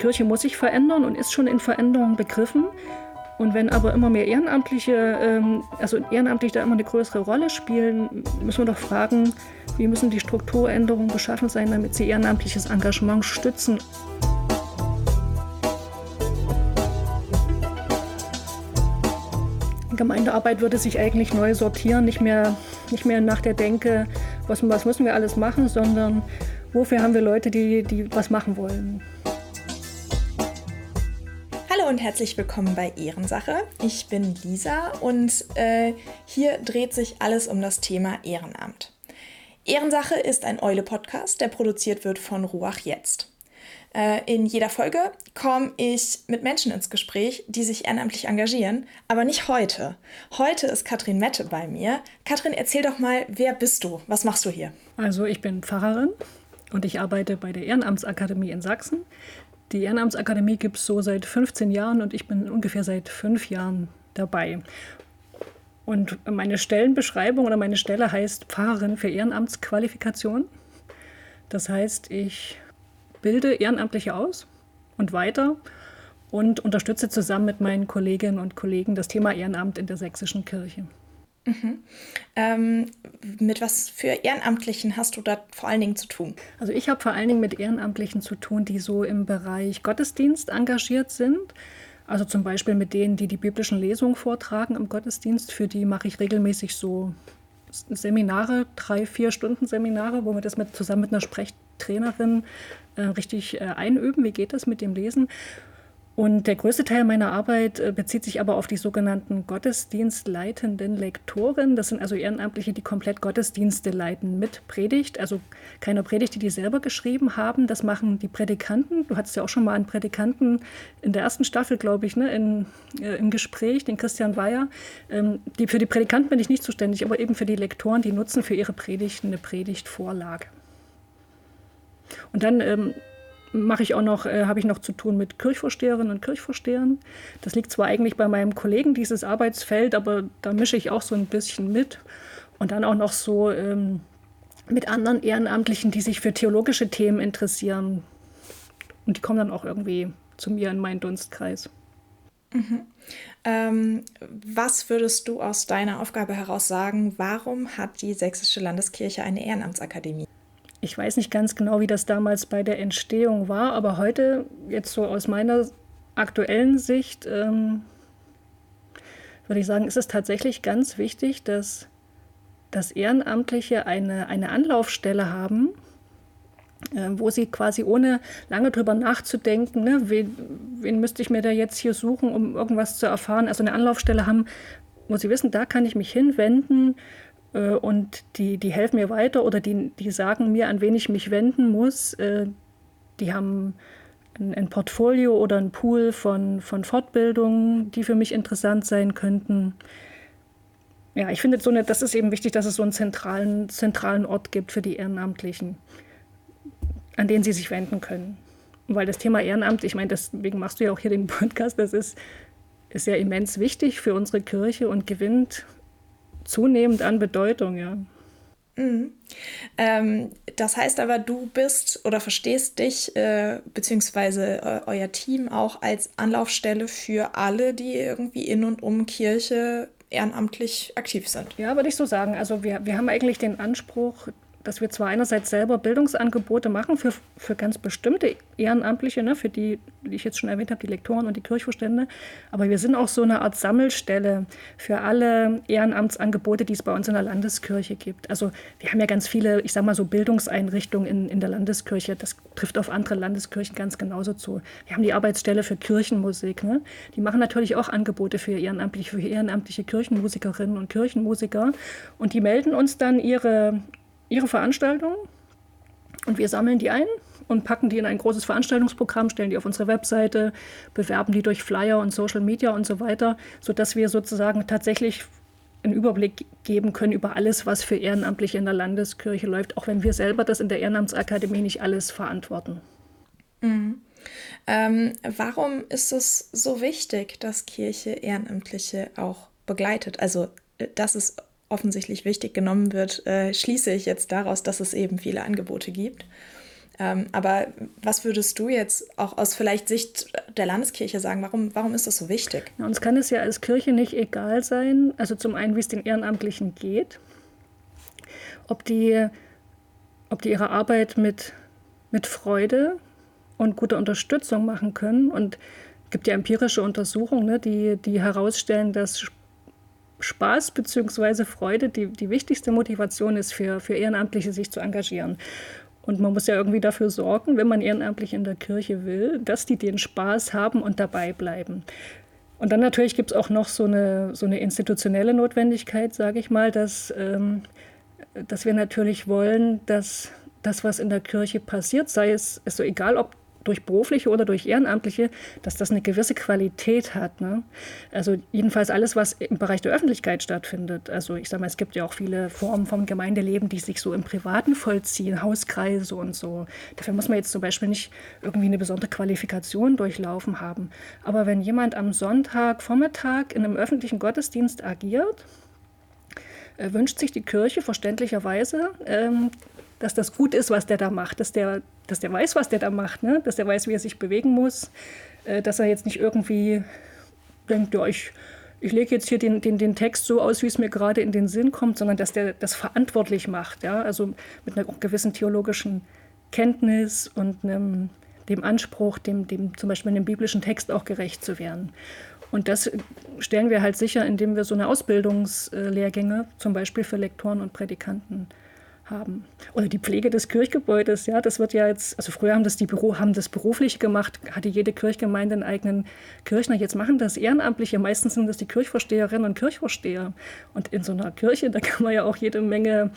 Kirche muss sich verändern und ist schon in Veränderung begriffen. Und wenn aber immer mehr Ehrenamtliche, ähm, also ehrenamtlich da immer eine größere Rolle spielen, müssen wir doch fragen, wie müssen die Strukturänderungen beschaffen sein, damit sie ehrenamtliches Engagement stützen. Gemeindearbeit würde sich eigentlich neu sortieren, nicht mehr, nicht mehr nach der Denke, was, was müssen wir alles machen, sondern wofür haben wir Leute, die, die was machen wollen. Und herzlich willkommen bei Ehrensache. Ich bin Lisa und äh, hier dreht sich alles um das Thema Ehrenamt. Ehrensache ist ein Eule-Podcast, der produziert wird von Ruach Jetzt. Äh, in jeder Folge komme ich mit Menschen ins Gespräch, die sich ehrenamtlich engagieren, aber nicht heute. Heute ist Katrin Mette bei mir. Katrin, erzähl doch mal, wer bist du? Was machst du hier? Also ich bin Pfarrerin und ich arbeite bei der Ehrenamtsakademie in Sachsen. Die Ehrenamtsakademie gibt es so seit 15 Jahren und ich bin ungefähr seit fünf Jahren dabei. Und meine Stellenbeschreibung oder meine Stelle heißt Pfarrerin für Ehrenamtsqualifikation. Das heißt, ich bilde Ehrenamtliche aus und weiter und unterstütze zusammen mit meinen Kolleginnen und Kollegen das Thema Ehrenamt in der sächsischen Kirche. Mhm. Ähm, mit was für Ehrenamtlichen hast du da vor allen Dingen zu tun? Also ich habe vor allen Dingen mit Ehrenamtlichen zu tun, die so im Bereich Gottesdienst engagiert sind. Also zum Beispiel mit denen, die die biblischen Lesungen vortragen im Gottesdienst. Für die mache ich regelmäßig so Seminare, drei, vier Stunden Seminare, wo wir das mit, zusammen mit einer Sprechtrainerin äh, richtig äh, einüben. Wie geht das mit dem Lesen? Und der größte Teil meiner Arbeit äh, bezieht sich aber auf die sogenannten Gottesdienstleitenden Lektoren. Das sind also Ehrenamtliche, die komplett Gottesdienste leiten mit Predigt. Also keine Predigt, die die selber geschrieben haben. Das machen die Predikanten. Du hattest ja auch schon mal einen Predikanten in der ersten Staffel, glaube ich, ne, in, äh, im Gespräch, den Christian Weyer. Ähm, die, für die Predikanten bin ich nicht zuständig, aber eben für die Lektoren, die nutzen für ihre Predigten eine Predigtvorlage. Und dann ähm, mache ich auch noch, äh, habe ich noch zu tun mit Kirchvorsteherinnen und Kirchvorstehern. Das liegt zwar eigentlich bei meinem Kollegen, dieses Arbeitsfeld, aber da mische ich auch so ein bisschen mit. Und dann auch noch so ähm, mit anderen Ehrenamtlichen, die sich für theologische Themen interessieren. Und die kommen dann auch irgendwie zu mir in meinen Dunstkreis. Mhm. Ähm, was würdest du aus deiner Aufgabe heraus sagen, warum hat die Sächsische Landeskirche eine Ehrenamtsakademie? Ich weiß nicht ganz genau, wie das damals bei der Entstehung war, aber heute, jetzt so aus meiner aktuellen Sicht, ähm, würde ich sagen, ist es tatsächlich ganz wichtig, dass, dass Ehrenamtliche eine, eine Anlaufstelle haben, äh, wo sie quasi ohne lange drüber nachzudenken, ne, wen, wen müsste ich mir da jetzt hier suchen, um irgendwas zu erfahren, also eine Anlaufstelle haben, wo sie wissen, da kann ich mich hinwenden äh, und die, die helfen mir weiter oder die, die sagen mir, an wen ich mich wenden muss. Äh, die haben ein, ein Portfolio oder ein Pool von, von Fortbildungen, die für mich interessant sein könnten. Ja, ich finde, so eine, das ist eben wichtig, dass es so einen zentralen, zentralen Ort gibt für die Ehrenamtlichen, an den sie sich wenden können. Weil das Thema Ehrenamt, ich meine, deswegen machst du ja auch hier den Podcast, das ist, ist ja immens wichtig für unsere Kirche und gewinnt zunehmend an Bedeutung, ja. Mhm. Ähm, das heißt aber, du bist oder verstehst dich äh, beziehungsweise äh, euer Team auch als Anlaufstelle für alle, die irgendwie in und um Kirche ehrenamtlich aktiv sind. Ja, würde ich so sagen. Also wir, wir haben eigentlich den Anspruch, dass wir zwar einerseits selber Bildungsangebote machen für, für ganz bestimmte Ehrenamtliche, ne, für die, die ich jetzt schon erwähnt habe, die Lektoren und die Kirchvorstände, aber wir sind auch so eine Art Sammelstelle für alle Ehrenamtsangebote, die es bei uns in der Landeskirche gibt. Also wir haben ja ganz viele, ich sage mal so Bildungseinrichtungen in, in der Landeskirche. Das trifft auf andere Landeskirchen ganz genauso zu. Wir haben die Arbeitsstelle für Kirchenmusik. Ne? Die machen natürlich auch Angebote für ehrenamtliche, für ehrenamtliche Kirchenmusikerinnen und Kirchenmusiker. Und die melden uns dann ihre ihre Veranstaltungen und wir sammeln die ein und packen die in ein großes Veranstaltungsprogramm, stellen die auf unsere Webseite, bewerben die durch Flyer und Social Media und so weiter, sodass wir sozusagen tatsächlich einen Überblick geben können über alles, was für Ehrenamtliche in der Landeskirche läuft, auch wenn wir selber das in der Ehrenamtsakademie nicht alles verantworten. Mhm. Ähm, warum ist es so wichtig, dass Kirche Ehrenamtliche auch begleitet? Also, äh, dass es offensichtlich wichtig genommen wird, äh, schließe ich jetzt daraus, dass es eben viele Angebote gibt. Ähm, aber was würdest du jetzt auch aus vielleicht Sicht der Landeskirche sagen? Warum, warum ist das so wichtig? Ja, uns kann es ja als Kirche nicht egal sein, also zum einen, wie es den Ehrenamtlichen geht, ob die, ob die ihre Arbeit mit, mit Freude und guter Unterstützung machen können. Und es gibt ja empirische Untersuchungen, ne, die, die herausstellen, dass Spaß bzw. Freude die, die wichtigste Motivation ist für, für Ehrenamtliche, sich zu engagieren. Und man muss ja irgendwie dafür sorgen, wenn man ehrenamtlich in der Kirche will, dass die den Spaß haben und dabei bleiben. Und dann natürlich gibt es auch noch so eine, so eine institutionelle Notwendigkeit, sage ich mal, dass, ähm, dass wir natürlich wollen, dass das, was in der Kirche passiert, sei es, ist so egal, ob durch berufliche oder durch ehrenamtliche, dass das eine gewisse Qualität hat. Ne? Also jedenfalls alles, was im Bereich der Öffentlichkeit stattfindet. Also ich sage mal, es gibt ja auch viele Formen vom Gemeindeleben, die sich so im Privaten vollziehen, Hauskreise und so. Dafür muss man jetzt zum Beispiel nicht irgendwie eine besondere Qualifikation durchlaufen haben. Aber wenn jemand am Sonntag Vormittag in einem öffentlichen Gottesdienst agiert, äh, wünscht sich die Kirche verständlicherweise, ähm, dass das gut ist, was der da macht, dass der, dass der weiß, was der da macht, ne? dass der weiß, wie er sich bewegen muss, äh, dass er jetzt nicht irgendwie denkt, ja, ich, ich lege jetzt hier den, den, den Text so aus, wie es mir gerade in den Sinn kommt, sondern dass der das verantwortlich macht, ja? also mit einer gewissen theologischen Kenntnis und einem, dem Anspruch, dem, dem zum Beispiel in dem biblischen Text auch gerecht zu werden. Und das stellen wir halt sicher, indem wir so eine Ausbildungslehrgänge zum Beispiel für Lektoren und Prädikanten haben. Oder die Pflege des Kirchgebäudes, ja, das wird ja jetzt, also früher haben das die Büro, haben das beruflich gemacht, hatte jede Kirchgemeinde einen eigenen Kirchner. Jetzt machen das Ehrenamtliche, meistens sind das die Kirchvorsteherinnen und Kirchvorsteher. Und in so einer Kirche, da kann man ja auch jede Menge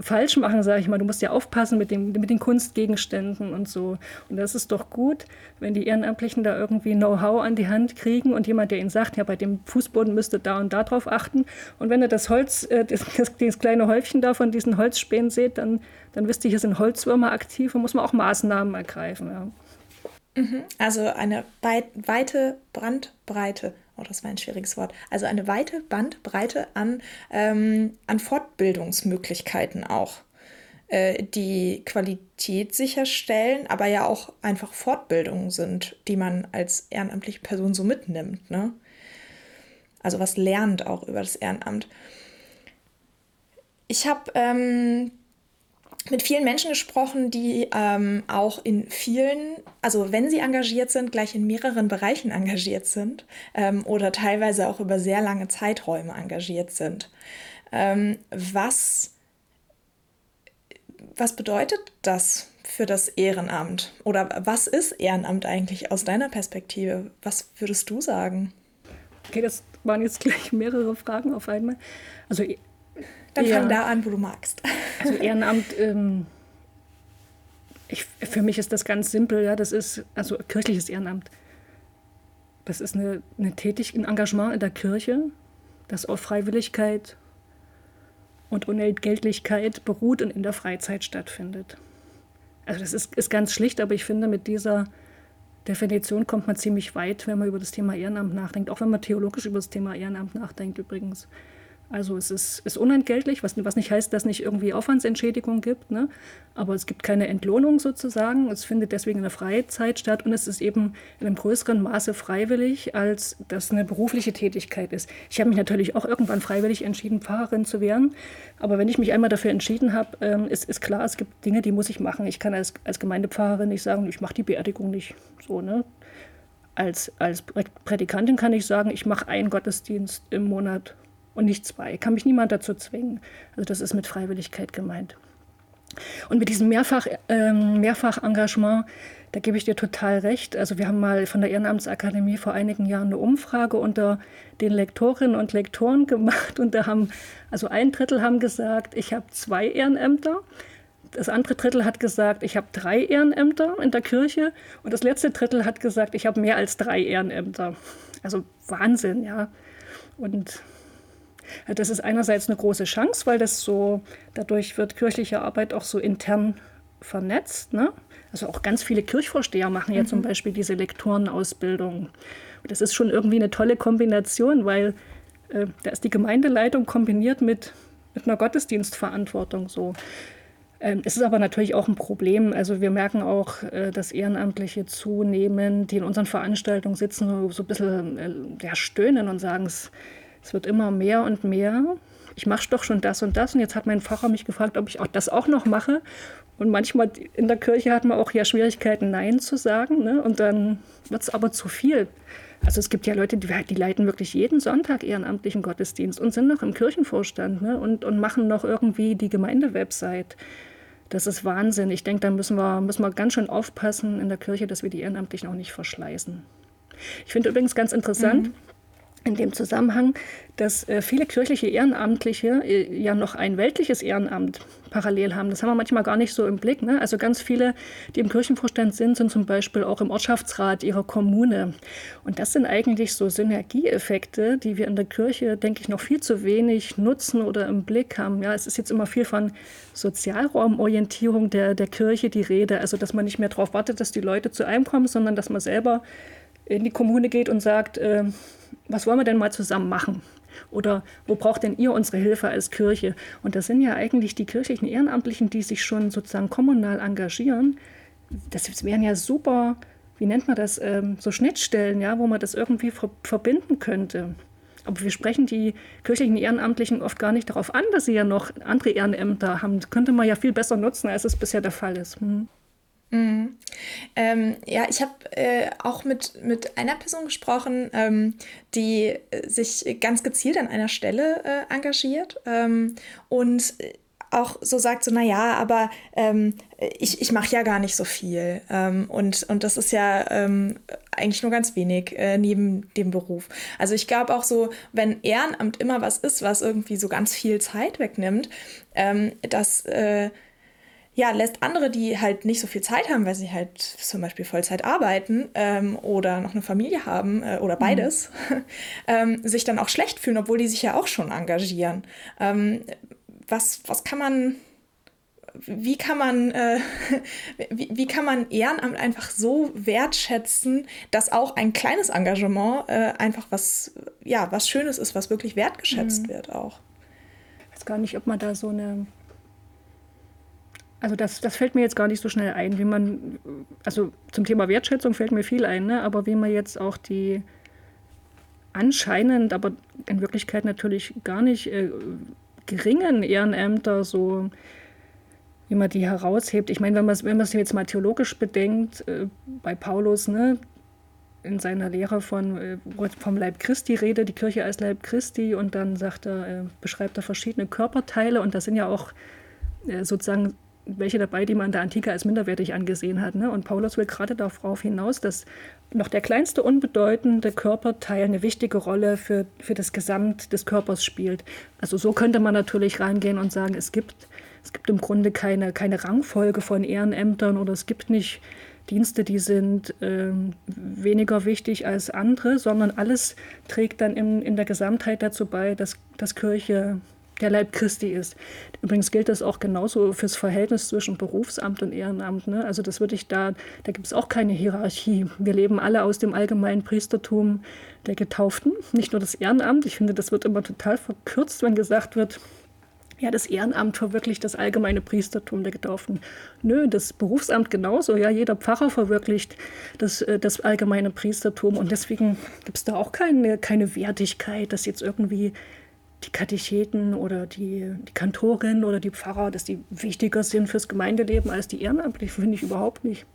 falsch machen, sage ich mal. Du musst ja aufpassen mit, dem, mit den Kunstgegenständen und so. Und das ist doch gut, wenn die Ehrenamtlichen da irgendwie Know-how an die Hand kriegen und jemand, der ihnen sagt, ja, bei dem Fußboden müsste da und da drauf achten. Und wenn ihr das Holz, äh, das, das, das, kleine Häufchen da von diesen Holzspänen seht, dann, dann wisst ihr, hier sind Holzwürmer aktiv und muss man auch Maßnahmen ergreifen. Ja. Mhm. Also eine weite Brandbreite oh, das war ein schwieriges Wort, also eine weite Bandbreite an, ähm, an Fortbildungsmöglichkeiten auch, äh, die Qualität sicherstellen, aber ja auch einfach Fortbildungen sind, die man als ehrenamtliche Person so mitnimmt. Ne? Also was lernt auch über das Ehrenamt. Ich habe ähm, mit vielen Menschen gesprochen, die ähm, auch in vielen, also wenn sie engagiert sind, gleich in mehreren Bereichen engagiert sind ähm, oder teilweise auch über sehr lange Zeiträume engagiert sind. Ähm, was, was bedeutet das für das Ehrenamt? Oder was ist Ehrenamt eigentlich aus deiner Perspektive? Was würdest du sagen? Okay, das waren jetzt gleich mehrere Fragen auf einmal. Also dann ja. fang da an, wo du magst. Also Ehrenamt, ähm, ich, für mich ist das ganz simpel, ja, das ist also kirchliches Ehrenamt. Das ist eine, eine Tätig ein Engagement in der Kirche, das auf Freiwilligkeit und Unentgeltlichkeit beruht und in der Freizeit stattfindet. Also das ist, ist ganz schlicht, aber ich finde, mit dieser Definition kommt man ziemlich weit, wenn man über das Thema Ehrenamt nachdenkt, auch wenn man theologisch über das Thema Ehrenamt nachdenkt übrigens. Also es ist, ist unentgeltlich, was, was nicht heißt, dass es nicht irgendwie Aufwandsentschädigung gibt, ne? aber es gibt keine Entlohnung sozusagen. Es findet deswegen in der Freizeit statt und es ist eben in einem größeren Maße freiwillig, als das eine berufliche Tätigkeit ist. Ich habe mich natürlich auch irgendwann freiwillig entschieden, Pfarrerin zu werden, aber wenn ich mich einmal dafür entschieden habe, ähm, ist, ist klar, es gibt Dinge, die muss ich machen. Ich kann als, als Gemeindepfarrerin nicht sagen, ich mache die Beerdigung nicht so. Ne? Als, als Prädikantin kann ich sagen, ich mache einen Gottesdienst im Monat und nicht zwei. Kann mich niemand dazu zwingen. Also das ist mit Freiwilligkeit gemeint. Und mit diesem Mehrfach, ähm, Mehrfach-Engagement, da gebe ich dir total recht. Also wir haben mal von der Ehrenamtsakademie vor einigen Jahren eine Umfrage unter den Lektorinnen und Lektoren gemacht und da haben, also ein Drittel haben gesagt, ich habe zwei Ehrenämter. Das andere Drittel hat gesagt, ich habe drei Ehrenämter in der Kirche und das letzte Drittel hat gesagt, ich habe mehr als drei Ehrenämter. Also Wahnsinn, ja. Und das ist einerseits eine große Chance, weil das so, dadurch wird kirchliche Arbeit auch so intern vernetzt. Ne? Also auch ganz viele Kirchvorsteher machen ja mhm. zum Beispiel diese Lektorenausbildung. Und das ist schon irgendwie eine tolle Kombination, weil äh, da ist die Gemeindeleitung kombiniert mit, mit einer Gottesdienstverantwortung so. Ähm, es ist aber natürlich auch ein Problem. Also wir merken auch, äh, dass Ehrenamtliche zunehmen, die in unseren Veranstaltungen sitzen, so, so ein bisschen äh, ja, stöhnen und sagen, es, es wird immer mehr und mehr. Ich mache doch schon das und das. Und jetzt hat mein Pfarrer mich gefragt, ob ich auch das auch noch mache. Und manchmal in der Kirche hat man auch ja Schwierigkeiten, Nein zu sagen. Ne? Und dann wird es aber zu viel. Also es gibt ja Leute, die, die, leiten wirklich jeden Sonntag ehrenamtlichen Gottesdienst und sind noch im Kirchenvorstand ne? und, und machen noch irgendwie die Gemeindewebsite. Das ist Wahnsinn. Ich denke, da müssen wir, müssen wir ganz schön aufpassen in der Kirche, dass wir die Ehrenamtlichen auch nicht verschleißen. Ich finde übrigens ganz interessant, mhm in dem Zusammenhang, dass äh, viele kirchliche Ehrenamtliche äh, ja noch ein weltliches Ehrenamt parallel haben. Das haben wir manchmal gar nicht so im Blick. Ne? Also ganz viele, die im Kirchenvorstand sind, sind zum Beispiel auch im Ortschaftsrat ihrer Kommune. Und das sind eigentlich so Synergieeffekte, die wir in der Kirche, denke ich, noch viel zu wenig nutzen oder im Blick haben. Ja, es ist jetzt immer viel von Sozialraumorientierung der, der Kirche die Rede. Also dass man nicht mehr darauf wartet, dass die Leute zu einem kommen, sondern dass man selber in die Kommune geht und sagt, äh, was wollen wir denn mal zusammen machen? Oder wo braucht denn ihr unsere Hilfe als Kirche? Und das sind ja eigentlich die kirchlichen Ehrenamtlichen, die sich schon sozusagen kommunal engagieren. Das wären ja super, wie nennt man das, ähm, so Schnittstellen, ja, wo man das irgendwie ver verbinden könnte. Aber wir sprechen die kirchlichen Ehrenamtlichen oft gar nicht darauf an, dass sie ja noch andere Ehrenämter haben. Das könnte man ja viel besser nutzen, als es bisher der Fall ist. Hm. Mhm. Ähm, ja, ich habe äh, auch mit, mit einer Person gesprochen, ähm, die sich ganz gezielt an einer Stelle äh, engagiert ähm, und auch so sagt, so, naja, aber ähm, ich, ich mache ja gar nicht so viel. Ähm, und, und das ist ja ähm, eigentlich nur ganz wenig äh, neben dem Beruf. Also ich glaube auch so, wenn Ehrenamt immer was ist, was irgendwie so ganz viel Zeit wegnimmt, dass äh, ja, lässt andere, die halt nicht so viel Zeit haben, weil sie halt zum Beispiel Vollzeit arbeiten ähm, oder noch eine Familie haben äh, oder beides, mhm. ähm, sich dann auch schlecht fühlen, obwohl die sich ja auch schon engagieren. Ähm, was, was kann man, wie kann man, äh, wie, wie, kann man Ehrenamt einfach so wertschätzen, dass auch ein kleines Engagement äh, einfach was, ja, was Schönes ist, was wirklich wertgeschätzt mhm. wird auch? Ich weiß gar nicht, ob man da so eine also das, das fällt mir jetzt gar nicht so schnell ein, wie man, also zum Thema Wertschätzung fällt mir viel ein, ne? aber wie man jetzt auch die anscheinend, aber in Wirklichkeit natürlich gar nicht äh, geringen Ehrenämter so, wie man die heraushebt. Ich meine, wenn man es wenn jetzt mal theologisch bedenkt, äh, bei Paulus, ne, in seiner Lehre von, äh, vom Leib Christi rede, die Kirche als Leib Christi und dann sagt er, äh, beschreibt er verschiedene Körperteile und das sind ja auch äh, sozusagen welche dabei, die man in der Antike als minderwertig angesehen hat. Ne? Und Paulus will gerade darauf hinaus, dass noch der kleinste unbedeutende Körperteil eine wichtige Rolle für, für das Gesamt des Körpers spielt. Also so könnte man natürlich reingehen und sagen, es gibt, es gibt im Grunde keine, keine Rangfolge von Ehrenämtern oder es gibt nicht Dienste, die sind äh, weniger wichtig als andere, sondern alles trägt dann in, in der Gesamtheit dazu bei, dass, dass Kirche der Leib Christi ist. Übrigens gilt das auch genauso fürs Verhältnis zwischen Berufsamt und Ehrenamt. Ne? Also das würde ich da, da gibt es auch keine Hierarchie. Wir leben alle aus dem allgemeinen Priestertum der Getauften, nicht nur das Ehrenamt. Ich finde, das wird immer total verkürzt, wenn gesagt wird, ja, das Ehrenamt verwirklicht das allgemeine Priestertum der Getauften. Nö, das Berufsamt genauso. Ja, jeder Pfarrer verwirklicht das, äh, das allgemeine Priestertum. Und deswegen gibt es da auch keine, keine Wertigkeit, dass jetzt irgendwie die Katecheten oder die, die Kantorin oder die Pfarrer, dass die wichtiger sind fürs Gemeindeleben als die Ehrenamtlichen, finde ich überhaupt nicht.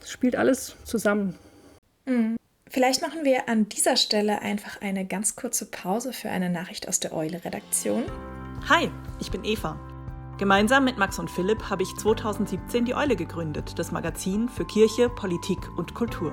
Das spielt alles zusammen. Mhm. Vielleicht machen wir an dieser Stelle einfach eine ganz kurze Pause für eine Nachricht aus der Eule-Redaktion. Hi, ich bin Eva. Gemeinsam mit Max und Philipp habe ich 2017 die Eule gegründet, das Magazin für Kirche, Politik und Kultur.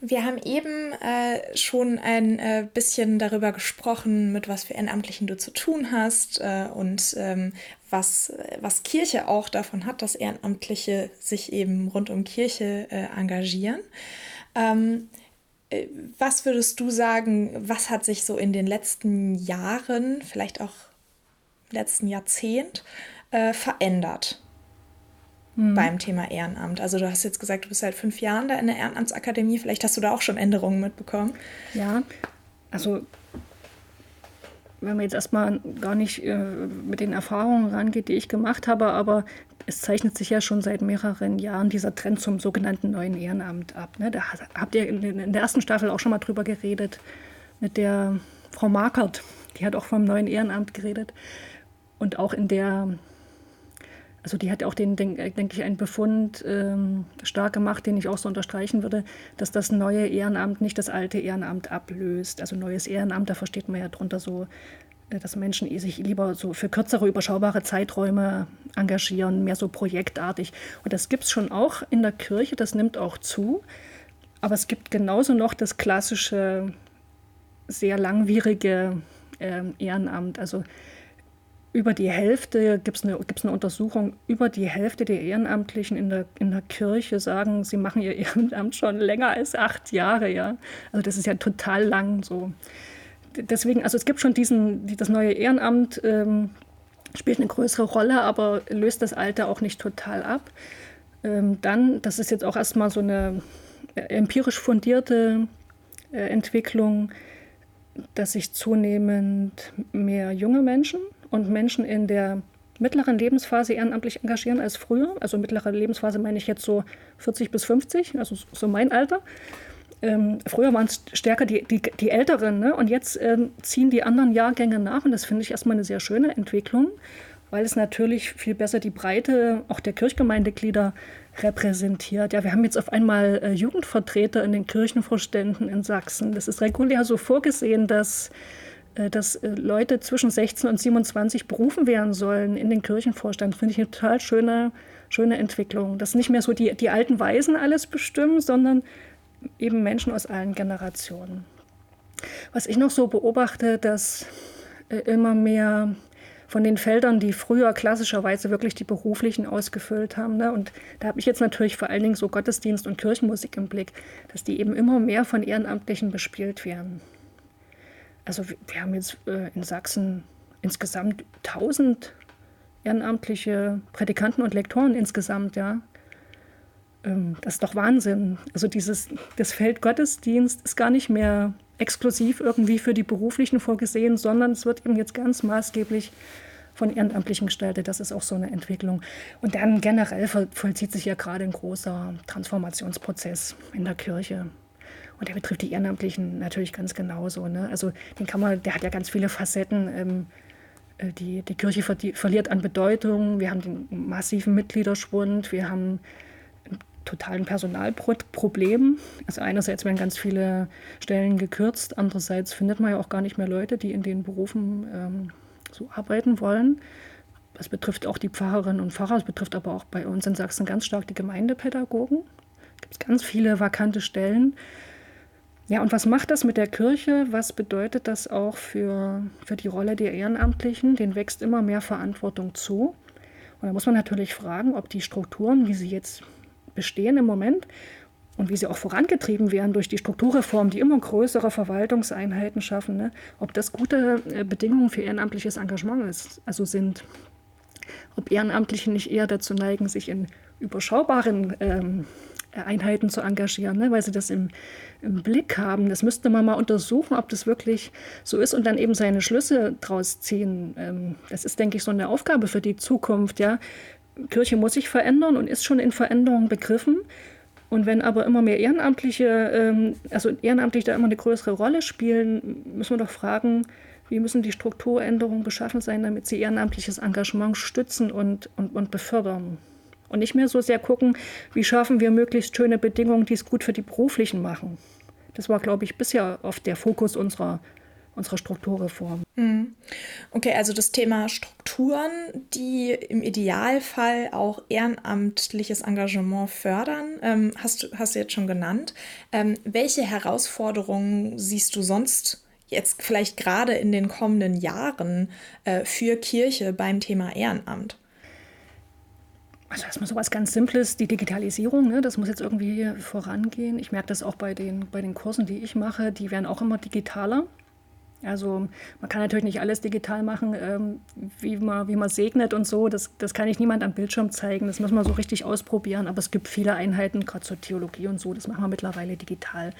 Wir haben eben äh, schon ein äh, bisschen darüber gesprochen, mit was für Ehrenamtlichen du zu tun hast äh, und ähm, was, was Kirche auch davon hat, dass Ehrenamtliche sich eben rund um Kirche äh, engagieren. Ähm, äh, was würdest du sagen, was hat sich so in den letzten Jahren, vielleicht auch letzten Jahrzehnt, äh, verändert? Mhm. beim Thema Ehrenamt. Also du hast jetzt gesagt, du bist seit fünf Jahren da in der Ehrenamtsakademie. Vielleicht hast du da auch schon Änderungen mitbekommen. Ja, also wenn man jetzt erstmal gar nicht äh, mit den Erfahrungen rangeht, die ich gemacht habe, aber es zeichnet sich ja schon seit mehreren Jahren dieser Trend zum sogenannten neuen Ehrenamt ab. Ne? Da habt ihr in der ersten Staffel auch schon mal drüber geredet mit der Frau Markert. Die hat auch vom neuen Ehrenamt geredet. Und auch in der also die hat auch den, äh, denke ich, einen Befund ähm, stark gemacht, den ich auch so unterstreichen würde, dass das neue Ehrenamt nicht das alte Ehrenamt ablöst. Also neues Ehrenamt, da versteht man ja drunter so, äh, dass Menschen eh sich lieber so für kürzere, überschaubare Zeiträume engagieren, mehr so projektartig. Und das gibt es schon auch in der Kirche, das nimmt auch zu. Aber es gibt genauso noch das klassische, sehr langwierige äh, Ehrenamt. Also über die Hälfte, gibt es eine, gibt's eine Untersuchung, über die Hälfte der Ehrenamtlichen in der, in der Kirche sagen, sie machen ihr Ehrenamt schon länger als acht Jahre. Ja? Also das ist ja total lang so. Deswegen, also es gibt schon diesen, das neue Ehrenamt ähm, spielt eine größere Rolle, aber löst das Alte auch nicht total ab. Ähm, dann, das ist jetzt auch erstmal so eine äh, empirisch fundierte äh, Entwicklung, dass sich zunehmend mehr junge Menschen und Menschen in der mittleren Lebensphase ehrenamtlich engagieren als früher. Also mittlere Lebensphase meine ich jetzt so 40 bis 50, also so mein Alter. Ähm, früher waren es stärker die, die, die Älteren ne? und jetzt ähm, ziehen die anderen Jahrgänge nach und das finde ich erstmal eine sehr schöne Entwicklung, weil es natürlich viel besser die Breite auch der Kirchgemeindeglieder repräsentiert. Ja, wir haben jetzt auf einmal äh, Jugendvertreter in den Kirchenvorständen in Sachsen. Das ist regulär so vorgesehen, dass dass äh, Leute zwischen 16 und 27 berufen werden sollen in den Kirchenvorstand, finde ich eine total schöne, schöne Entwicklung. Dass nicht mehr so die, die alten Weisen alles bestimmen, sondern eben Menschen aus allen Generationen. Was ich noch so beobachte, dass äh, immer mehr von den Feldern, die früher klassischerweise wirklich die beruflichen ausgefüllt haben. Ne? Und da habe ich jetzt natürlich vor allen Dingen so Gottesdienst und Kirchenmusik im Blick, dass die eben immer mehr von Ehrenamtlichen bespielt werden also wir haben jetzt äh, in Sachsen insgesamt 1000 ehrenamtliche Prädikanten und Lektoren insgesamt, ja. Ähm, das ist doch Wahnsinn. Also dieses, das Feld Gottesdienst ist gar nicht mehr exklusiv irgendwie für die Beruflichen vorgesehen, sondern es wird eben jetzt ganz maßgeblich von Ehrenamtlichen gestaltet. Das ist auch so eine Entwicklung. Und dann generell vollzieht sich ja gerade ein großer Transformationsprozess in der Kirche. Und der betrifft die Ehrenamtlichen natürlich ganz genauso. Ne? Also den kann man, der hat ja ganz viele Facetten. Ähm, äh, die, die Kirche verliert an Bedeutung. Wir haben den massiven Mitgliederschwund. Wir haben totalen Personalproblem. Also einerseits werden ganz viele Stellen gekürzt, andererseits findet man ja auch gar nicht mehr Leute, die in den Berufen ähm, so arbeiten wollen. Das betrifft auch die Pfarrerinnen und Pfarrer, es betrifft aber auch bei uns in Sachsen ganz stark die Gemeindepädagogen. Es gibt ganz viele vakante Stellen. Ja, und was macht das mit der Kirche? Was bedeutet das auch für, für die Rolle der Ehrenamtlichen? Den wächst immer mehr Verantwortung zu. Und da muss man natürlich fragen, ob die Strukturen, wie sie jetzt bestehen im Moment und wie sie auch vorangetrieben werden durch die Strukturreform, die immer größere Verwaltungseinheiten schaffen, ne, ob das gute äh, Bedingungen für ehrenamtliches Engagement ist, also sind. Ob Ehrenamtliche nicht eher dazu neigen, sich in überschaubaren ähm, Einheiten zu engagieren, ne, weil sie das im, im, Blick haben. Das müsste man mal untersuchen, ob das wirklich so ist und dann eben seine Schlüsse draus ziehen. Ähm, das ist, denke ich, so eine Aufgabe für die Zukunft. Ja. Kirche muss sich verändern und ist schon in Veränderung begriffen. Und wenn aber immer mehr Ehrenamtliche, ähm, also Ehrenamtliche da immer eine größere Rolle spielen, müssen wir doch fragen, wie müssen die Strukturänderungen beschaffen sein, damit sie ehrenamtliches Engagement stützen und, und, und befördern. Und nicht mehr so sehr gucken, wie schaffen wir möglichst schöne Bedingungen, die es gut für die Beruflichen machen. Das war, glaube ich, bisher oft der Fokus unserer, unserer Strukturreform. Mhm. Okay, also das Thema Strukturen, die im Idealfall auch ehrenamtliches Engagement fördern, ähm, hast, du, hast du jetzt schon genannt. Ähm, welche Herausforderungen siehst du sonst jetzt vielleicht gerade in den kommenden Jahren äh, für Kirche beim Thema Ehrenamt? Also erstmal so was ganz Simples, die Digitalisierung, ne, das muss jetzt irgendwie vorangehen. Ich merke das auch bei den, bei den Kursen, die ich mache, die werden auch immer digitaler. Also man kann natürlich nicht alles digital machen, ähm, wie, man, wie man segnet und so. Das, das kann ich niemand am Bildschirm zeigen. Das muss man so richtig ausprobieren. Aber es gibt viele Einheiten, gerade zur Theologie und so. Das machen wir mittlerweile digital.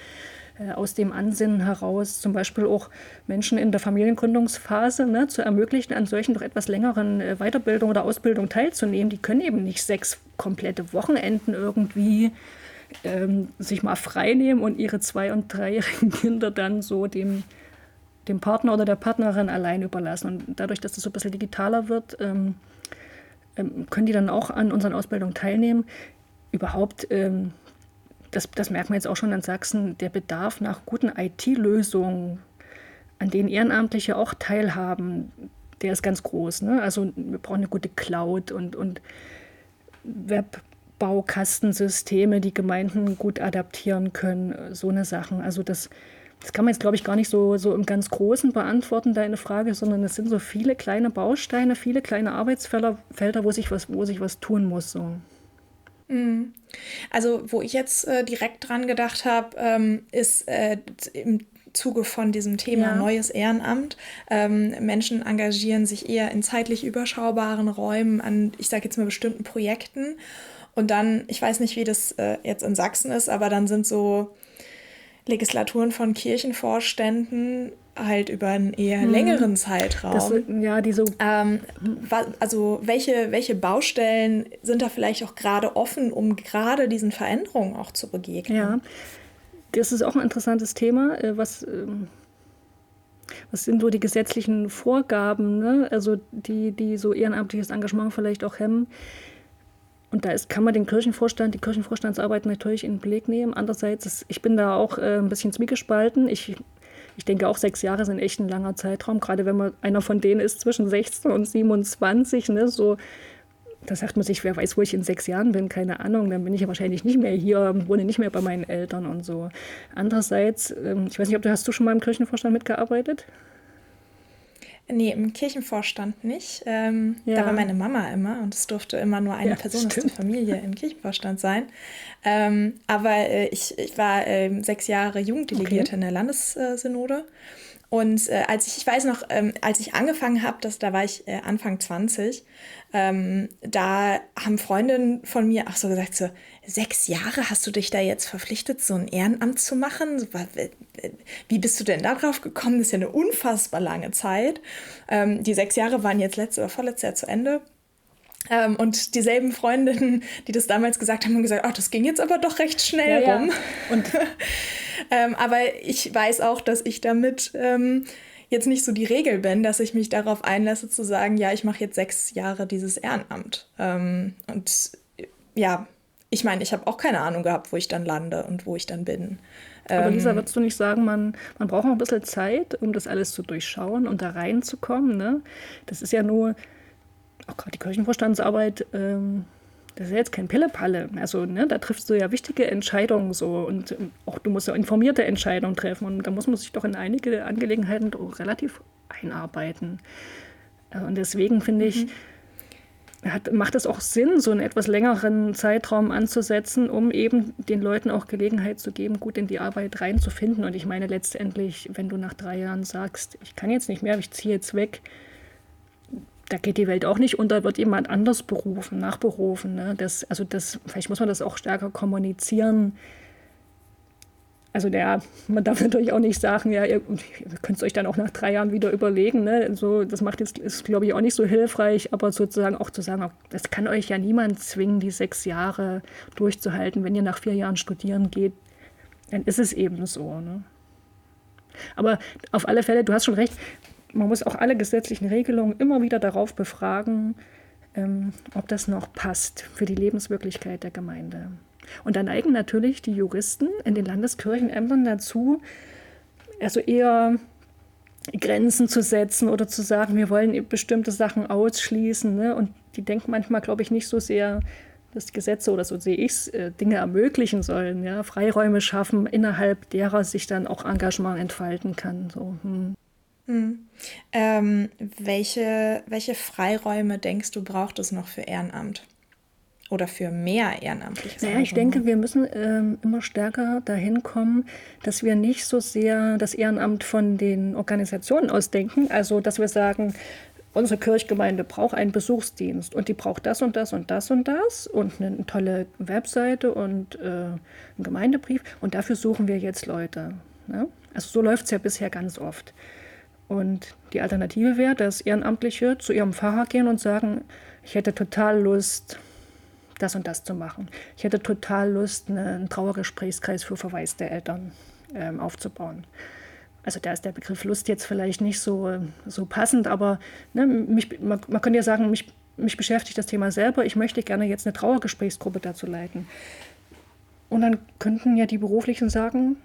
Äh, aus dem Ansinnen heraus, zum Beispiel auch Menschen in der Familiengründungsphase ne, zu ermöglichen, an solchen doch etwas längeren äh, Weiterbildung oder Ausbildung teilzunehmen. Die können eben nicht sechs komplette Wochenenden irgendwie ähm, sich mal frei nehmen und ihre zwei- und dreijährigen Kinder dann so dem dem Partner oder der Partnerin allein überlassen. Und dadurch, dass das so ein bisschen digitaler wird, ähm, ähm, können die dann auch an unseren Ausbildungen teilnehmen. Überhaupt, ähm, das, das merken wir jetzt auch schon in Sachsen, der Bedarf nach guten IT-Lösungen, an denen Ehrenamtliche auch teilhaben, der ist ganz groß. Ne? Also wir brauchen eine gute Cloud und, und Webbaukastensysteme, die Gemeinden gut adaptieren können, so eine Sachen. Also das das kann man jetzt, glaube ich, gar nicht so, so im ganz Großen beantworten, deine Frage, sondern es sind so viele kleine Bausteine, viele kleine Arbeitsfelder, Felder, wo sich was, wo sich was tun muss. So. Mhm. Also, wo ich jetzt äh, direkt dran gedacht habe, ähm, ist äh, im Zuge von diesem Thema ja. neues Ehrenamt. Ähm, Menschen engagieren sich eher in zeitlich überschaubaren Räumen an, ich sage jetzt mal, bestimmten Projekten. Und dann, ich weiß nicht, wie das äh, jetzt in Sachsen ist, aber dann sind so Legislaturen von Kirchenvorständen halt über einen eher hm. längeren Zeitraum. Das, ja, die so. Ähm, also welche, welche Baustellen sind da vielleicht auch gerade offen, um gerade diesen Veränderungen auch zu begegnen? Ja, das ist auch ein interessantes Thema. Äh, was, ähm, was sind so die gesetzlichen Vorgaben, ne? also die, die so ehrenamtliches Engagement vielleicht auch hemmen? Und da ist, kann man den Kirchenvorstand, die Kirchenvorstandsarbeit natürlich in den Blick nehmen. Andererseits, ist, ich bin da auch äh, ein bisschen zwiegespalten. Ich, ich denke auch, sechs Jahre sind echt ein langer Zeitraum, gerade wenn man einer von denen ist zwischen 16 und 27. Ne, so, da sagt man sich, wer weiß, wo ich in sechs Jahren bin, keine Ahnung, dann bin ich ja wahrscheinlich nicht mehr hier, wohne nicht mehr bei meinen Eltern und so. Andererseits, ähm, ich weiß nicht, ob du hast du schon mal im Kirchenvorstand mitgearbeitet? Nee, im Kirchenvorstand nicht. Ähm, ja. Da war meine Mama immer und es durfte immer nur eine ja, Person aus der Familie im Kirchenvorstand sein. Ähm, aber äh, ich, ich war äh, sechs Jahre Jugenddelegierte okay. in der Landessynode. Und äh, als ich, ich weiß noch, ähm, als ich angefangen habe, da war ich äh, Anfang 20, ähm, da haben Freundinnen von mir auch so gesagt, so, sechs Jahre hast du dich da jetzt verpflichtet, so ein Ehrenamt zu machen? Wie bist du denn darauf gekommen? Das ist ja eine unfassbar lange Zeit. Ähm, die sechs Jahre waren jetzt letztes oder vorletztes Jahr zu Ende. Ähm, und dieselben Freundinnen, die das damals gesagt haben, haben gesagt, oh, das ging jetzt aber doch recht schnell ja, rum. Ja. Und ähm, aber ich weiß auch, dass ich damit ähm, jetzt nicht so die Regel bin, dass ich mich darauf einlasse zu sagen, ja, ich mache jetzt sechs Jahre dieses Ehrenamt. Ähm, und ja, ich meine, ich habe auch keine Ahnung gehabt, wo ich dann lande und wo ich dann bin. Aber Lisa, ähm, würdest du nicht sagen, man, man braucht noch ein bisschen Zeit, um das alles zu durchschauen und da reinzukommen? Ne? Das ist ja nur, auch gerade die Kirchenvorstandsarbeit, ähm, das ist ja jetzt kein Pillepalle. Also ne, da triffst du ja wichtige Entscheidungen so und ähm, auch du musst ja informierte Entscheidungen treffen und da muss man sich doch in einige Angelegenheiten relativ einarbeiten. Äh, und deswegen finde ich, mhm hat, macht es auch Sinn, so einen etwas längeren Zeitraum anzusetzen, um eben den Leuten auch Gelegenheit zu geben, gut in die Arbeit reinzufinden. Und ich meine letztendlich, wenn du nach drei Jahren sagst, ich kann jetzt nicht mehr, ich ziehe jetzt weg, da geht die Welt auch nicht unter, wird jemand anders berufen, nachberufen. Ne? Das, also das, vielleicht muss man das auch stärker kommunizieren, also der, man darf natürlich auch nicht sagen, ja, ihr, könnt es euch dann auch nach drei Jahren wieder überlegen. Ne? So, das macht jetzt, ist, glaube ich, auch nicht so hilfreich, aber sozusagen auch zu sagen, das kann euch ja niemand zwingen, die sechs Jahre durchzuhalten. Wenn ihr nach vier Jahren studieren geht, dann ist es eben so. Ne? Aber auf alle Fälle, du hast schon recht, man muss auch alle gesetzlichen Regelungen immer wieder darauf befragen, ähm, ob das noch passt für die Lebenswirklichkeit der Gemeinde. Und dann neigen natürlich die Juristen in den Landeskirchenämtern dazu, also eher Grenzen zu setzen oder zu sagen, wir wollen bestimmte Sachen ausschließen. Ne? Und die denken manchmal, glaube ich, nicht so sehr, dass Gesetze oder so sehe ich es, äh, Dinge ermöglichen sollen, ja? Freiräume schaffen, innerhalb derer sich dann auch Engagement entfalten kann. So. Hm. Hm. Ähm, welche, welche Freiräume denkst du, braucht es noch für Ehrenamt? Oder für mehr Ehrenamtliches? Naja, ich denke, wir müssen ähm, immer stärker dahin kommen, dass wir nicht so sehr das Ehrenamt von den Organisationen ausdenken. Also, dass wir sagen, unsere Kirchgemeinde braucht einen Besuchsdienst und die braucht das und das und das und das und eine tolle Webseite und äh, einen Gemeindebrief und dafür suchen wir jetzt Leute. Ne? Also so läuft es ja bisher ganz oft. Und die Alternative wäre, dass Ehrenamtliche zu ihrem Pfarrer gehen und sagen, ich hätte total Lust, das und das zu machen. Ich hätte total Lust, einen Trauergesprächskreis für verwaiste Eltern ähm, aufzubauen. Also da ist der Begriff Lust jetzt vielleicht nicht so, so passend, aber ne, mich, man, man könnte ja sagen, mich, mich beschäftigt das Thema selber. Ich möchte gerne jetzt eine Trauergesprächsgruppe dazu leiten. Und dann könnten ja die Beruflichen sagen,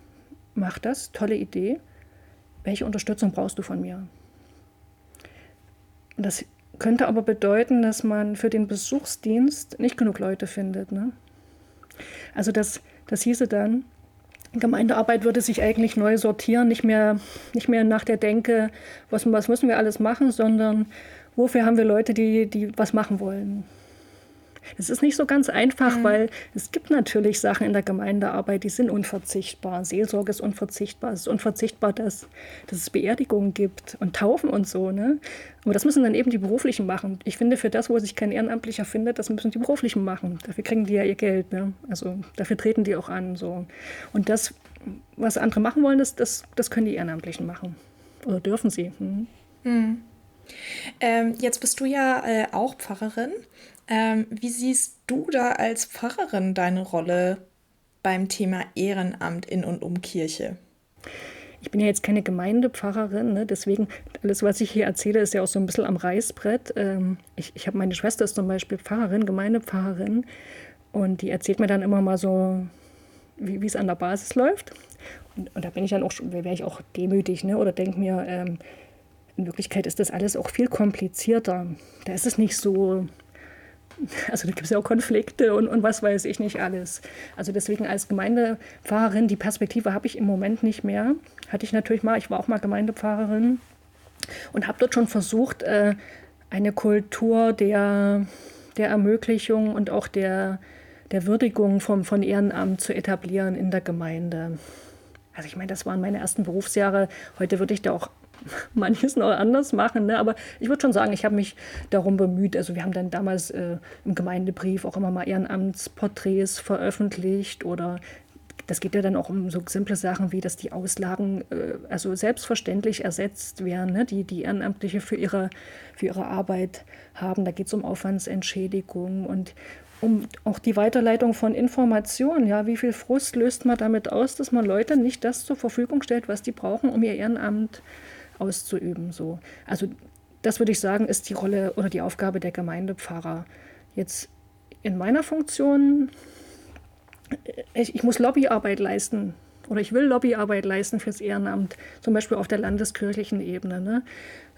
mach das, tolle Idee welche Unterstützung brauchst du von mir? Das könnte aber bedeuten, dass man für den Besuchsdienst nicht genug Leute findet. Ne? Also das, das hieße dann, Gemeindearbeit würde sich eigentlich neu sortieren, nicht mehr, nicht mehr nach der Denke, was, was müssen wir alles machen, sondern wofür haben wir Leute, die, die was machen wollen. Es ist nicht so ganz einfach, mhm. weil es gibt natürlich Sachen in der Gemeindearbeit, die sind unverzichtbar. Seelsorge ist unverzichtbar. Es ist unverzichtbar, dass, dass es Beerdigungen gibt und Taufen und so. Ne? Aber das müssen dann eben die Beruflichen machen. Ich finde, für das, wo sich kein Ehrenamtlicher findet, das müssen die Beruflichen machen. Dafür kriegen die ja ihr Geld. Ne? Also dafür treten die auch an. So. Und das, was andere machen wollen, das, das, das können die Ehrenamtlichen machen. Oder dürfen sie. Hm? Mhm. Ähm, jetzt bist du ja äh, auch Pfarrerin. Ähm, wie siehst du da als Pfarrerin deine Rolle beim Thema Ehrenamt in und um Kirche? Ich bin ja jetzt keine Gemeindepfarrerin, ne? deswegen alles, was ich hier erzähle, ist ja auch so ein bisschen am Reißbrett. Ähm, ich ich habe meine Schwester ist zum Beispiel Pfarrerin, Gemeindepfarrerin und die erzählt mir dann immer mal so, wie es an der Basis läuft. Und, und da bin ich dann auch, wäre ich auch demütig ne? oder denke mir, ähm, in Wirklichkeit ist das alles auch viel komplizierter. Da ist es nicht so also da gibt es ja auch Konflikte und, und was weiß ich nicht alles. Also deswegen als Gemeindepfarrerin, die Perspektive habe ich im Moment nicht mehr. Hatte ich natürlich mal, ich war auch mal Gemeindepfarrerin und habe dort schon versucht, äh, eine Kultur der, der Ermöglichung und auch der, der Würdigung vom, von Ehrenamt zu etablieren in der Gemeinde. Also ich meine, das waren meine ersten Berufsjahre. Heute würde ich da auch manches noch anders machen. Ne? Aber ich würde schon sagen, ich habe mich darum bemüht. Also wir haben dann damals äh, im Gemeindebrief auch immer mal Ehrenamtsporträts veröffentlicht oder das geht ja dann auch um so simple Sachen wie, dass die Auslagen äh, also selbstverständlich ersetzt werden, ne? die die Ehrenamtliche für ihre, für ihre Arbeit haben. Da geht es um Aufwandsentschädigung und um auch die Weiterleitung von Informationen. Ja, wie viel Frust löst man damit aus, dass man Leute nicht das zur Verfügung stellt, was die brauchen, um ihr Ehrenamt auszuüben. So. Also das würde ich sagen, ist die Rolle oder die Aufgabe der Gemeindepfarrer. Jetzt in meiner Funktion, ich, ich muss Lobbyarbeit leisten oder ich will Lobbyarbeit leisten fürs Ehrenamt, zum Beispiel auf der landeskirchlichen Ebene. Ne?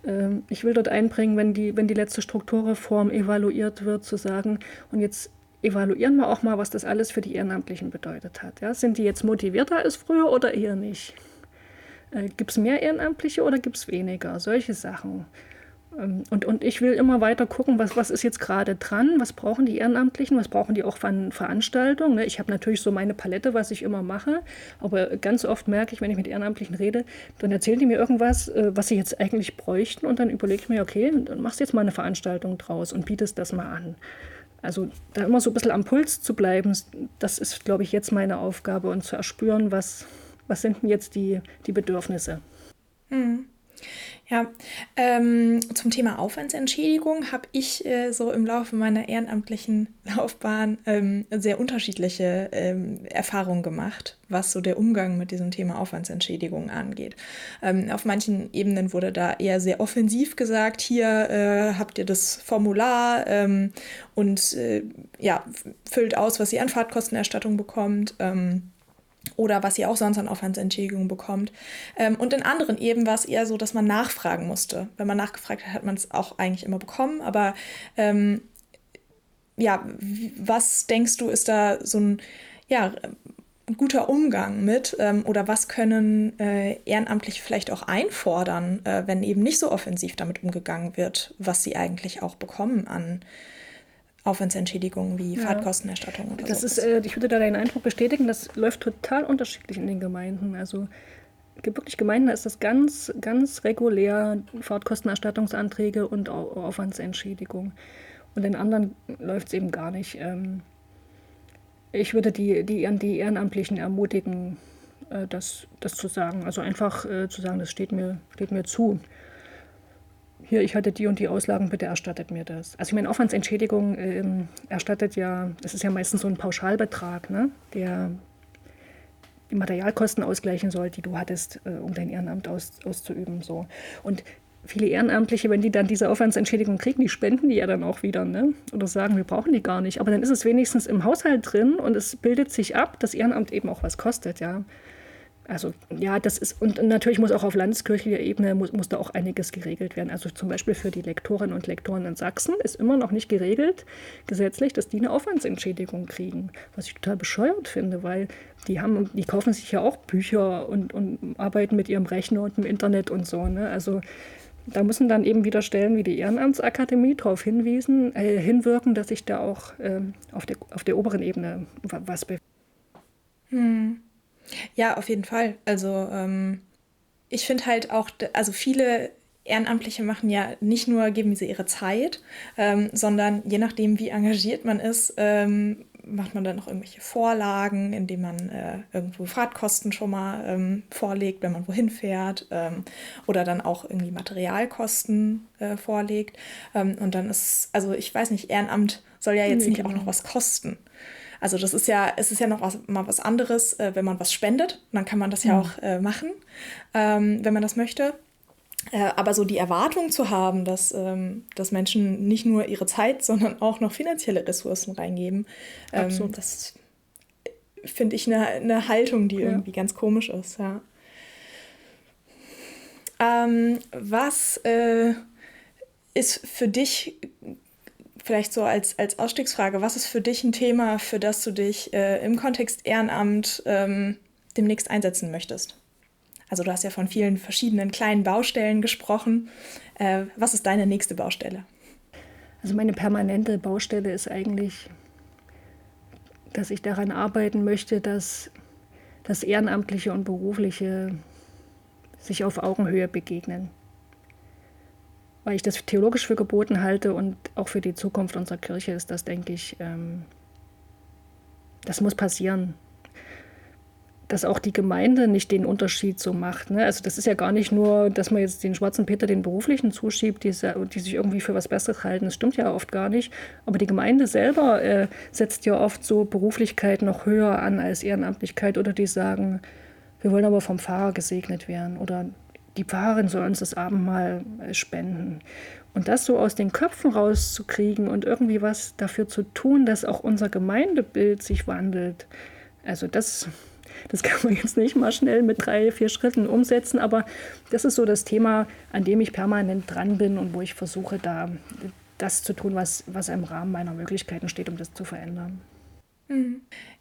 Ähm, ich will dort einbringen, wenn die, wenn die letzte Strukturreform evaluiert wird, zu sagen, und jetzt evaluieren wir auch mal, was das alles für die Ehrenamtlichen bedeutet hat. Ja? Sind die jetzt motivierter als früher oder eher nicht? Äh, gibt es mehr Ehrenamtliche oder gibt es weniger? Solche Sachen. Ähm, und, und ich will immer weiter gucken, was, was ist jetzt gerade dran, was brauchen die Ehrenamtlichen, was brauchen die auch von Veranstaltungen. Ne? Ich habe natürlich so meine Palette, was ich immer mache, aber ganz oft merke ich, wenn ich mit Ehrenamtlichen rede, dann erzählen die mir irgendwas, äh, was sie jetzt eigentlich bräuchten und dann überlege ich mir, okay, dann machst du jetzt mal eine Veranstaltung draus und bietest das mal an. Also da immer so ein bisschen am Puls zu bleiben, das ist, glaube ich, jetzt meine Aufgabe und zu erspüren, was, was sind denn jetzt die, die Bedürfnisse? Mhm. Ja, ähm, zum Thema Aufwandsentschädigung habe ich äh, so im Laufe meiner ehrenamtlichen Laufbahn ähm, sehr unterschiedliche ähm, Erfahrungen gemacht, was so der Umgang mit diesem Thema Aufwandsentschädigung angeht. Ähm, auf manchen Ebenen wurde da eher sehr offensiv gesagt, hier äh, habt ihr das Formular ähm, und äh, ja, füllt aus, was ihr an Fahrtkostenerstattung bekommt. Ähm, oder was ihr auch sonst an Aufwandsentschädigung bekommt. Ähm, und in anderen eben war es eher so, dass man nachfragen musste. Wenn man nachgefragt hat, hat man es auch eigentlich immer bekommen. Aber ähm, ja, was denkst du, ist da so ein, ja, ein guter Umgang mit ähm, oder was können äh, Ehrenamtliche vielleicht auch einfordern, äh, wenn eben nicht so offensiv damit umgegangen wird, was sie eigentlich auch bekommen an Aufwandsentschädigungen wie ja. Fahrtkostenerstattung oder das ist, äh, Ich würde da deinen Eindruck bestätigen, das läuft total unterschiedlich in den Gemeinden. Also es gibt wirklich Gemeinden, da ist das ganz, ganz regulär Fahrtkostenerstattungsanträge und Aufwandsentschädigung. Und in anderen läuft es eben gar nicht. Ähm, ich würde die, die, die Ehrenamtlichen ermutigen, äh, das, das zu sagen. Also einfach äh, zu sagen, das steht mir, steht mir zu. Hier, ich hatte die und die Auslagen, bitte erstattet mir das. Also ich meine, Aufwandsentschädigung äh, erstattet ja, das ist ja meistens so ein Pauschalbetrag, ne, der die Materialkosten ausgleichen soll, die du hattest, äh, um dein Ehrenamt aus, auszuüben. So. Und viele Ehrenamtliche, wenn die dann diese Aufwandsentschädigung kriegen, die spenden die ja dann auch wieder, ne? Oder sagen, wir brauchen die gar nicht. Aber dann ist es wenigstens im Haushalt drin und es bildet sich ab, dass Ehrenamt eben auch was kostet, ja. Also ja, das ist, und natürlich muss auch auf landeskirchlicher Ebene muss, muss da auch einiges geregelt werden. Also zum Beispiel für die Lektorinnen und Lektoren in Sachsen ist immer noch nicht geregelt gesetzlich, dass die eine Aufwandsentschädigung kriegen. Was ich total bescheuert finde, weil die haben, die kaufen sich ja auch Bücher und, und arbeiten mit ihrem Rechner und im Internet und so. Ne? Also da müssen dann eben wieder Stellen wie die Ehrenamtsakademie darauf äh, hinwirken, dass sich da auch ähm, auf, der, auf der oberen Ebene was bewegt. Hm. Ja, auf jeden Fall. Also ähm, ich finde halt auch, also viele Ehrenamtliche machen ja nicht nur, geben sie ihre Zeit, ähm, sondern je nachdem, wie engagiert man ist, ähm, macht man dann noch irgendwelche Vorlagen, indem man äh, irgendwo Fahrtkosten schon mal ähm, vorlegt, wenn man wohin fährt, ähm, oder dann auch irgendwie Materialkosten äh, vorlegt. Ähm, und dann ist, also ich weiß nicht, Ehrenamt soll ja jetzt nicht auch noch was kosten. Also das ist ja, es ist ja noch was, mal was anderes, äh, wenn man was spendet. Dann kann man das ja, ja auch äh, machen, ähm, wenn man das möchte. Äh, aber so die Erwartung zu haben, dass, ähm, dass Menschen nicht nur ihre Zeit, sondern auch noch finanzielle Ressourcen reingeben, ähm, das finde ich eine, eine Haltung, die ja. irgendwie ganz komisch ist. Ja. Ähm, was äh, ist für dich, vielleicht so als, als Ausstiegsfrage, was ist für dich ein Thema, für das du dich äh, im Kontext Ehrenamt ähm, demnächst einsetzen möchtest? Also du hast ja von vielen verschiedenen kleinen Baustellen gesprochen. Äh, was ist deine nächste Baustelle? Also meine permanente Baustelle ist eigentlich, dass ich daran arbeiten möchte, dass das Ehrenamtliche und Berufliche sich auf Augenhöhe begegnen. Weil ich das theologisch für geboten halte und auch für die Zukunft unserer Kirche ist das, denke ich, ähm, das muss passieren dass auch die Gemeinde nicht den Unterschied so macht. Ne? Also das ist ja gar nicht nur, dass man jetzt den schwarzen Peter den Beruflichen zuschiebt, die, die sich irgendwie für was Besseres halten. Das stimmt ja oft gar nicht. Aber die Gemeinde selber äh, setzt ja oft so Beruflichkeit noch höher an als Ehrenamtlichkeit oder die sagen, wir wollen aber vom Pfarrer gesegnet werden oder die Pfarrerin soll uns das Abendmahl äh, spenden. Und das so aus den Köpfen rauszukriegen und irgendwie was dafür zu tun, dass auch unser Gemeindebild sich wandelt. Also das das kann man jetzt nicht mal schnell mit drei, vier Schritten umsetzen, aber das ist so das Thema, an dem ich permanent dran bin und wo ich versuche, da das zu tun, was, was im Rahmen meiner Möglichkeiten steht, um das zu verändern.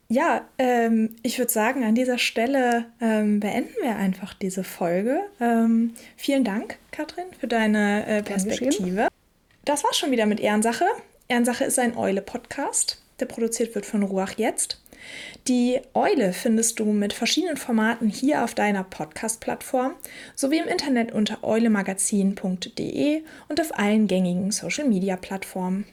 Ja, ähm, ich würde sagen, an dieser Stelle ähm, beenden wir einfach diese Folge. Ähm, vielen Dank, Katrin, für deine äh, Perspektive. Das war's schon wieder mit Ehrensache. Ehrensache ist ein Eule-Podcast, der produziert wird von Ruach Jetzt. Die Eule findest du mit verschiedenen Formaten hier auf deiner Podcast-Plattform sowie im Internet unter eulemagazin.de und auf allen gängigen Social-Media-Plattformen.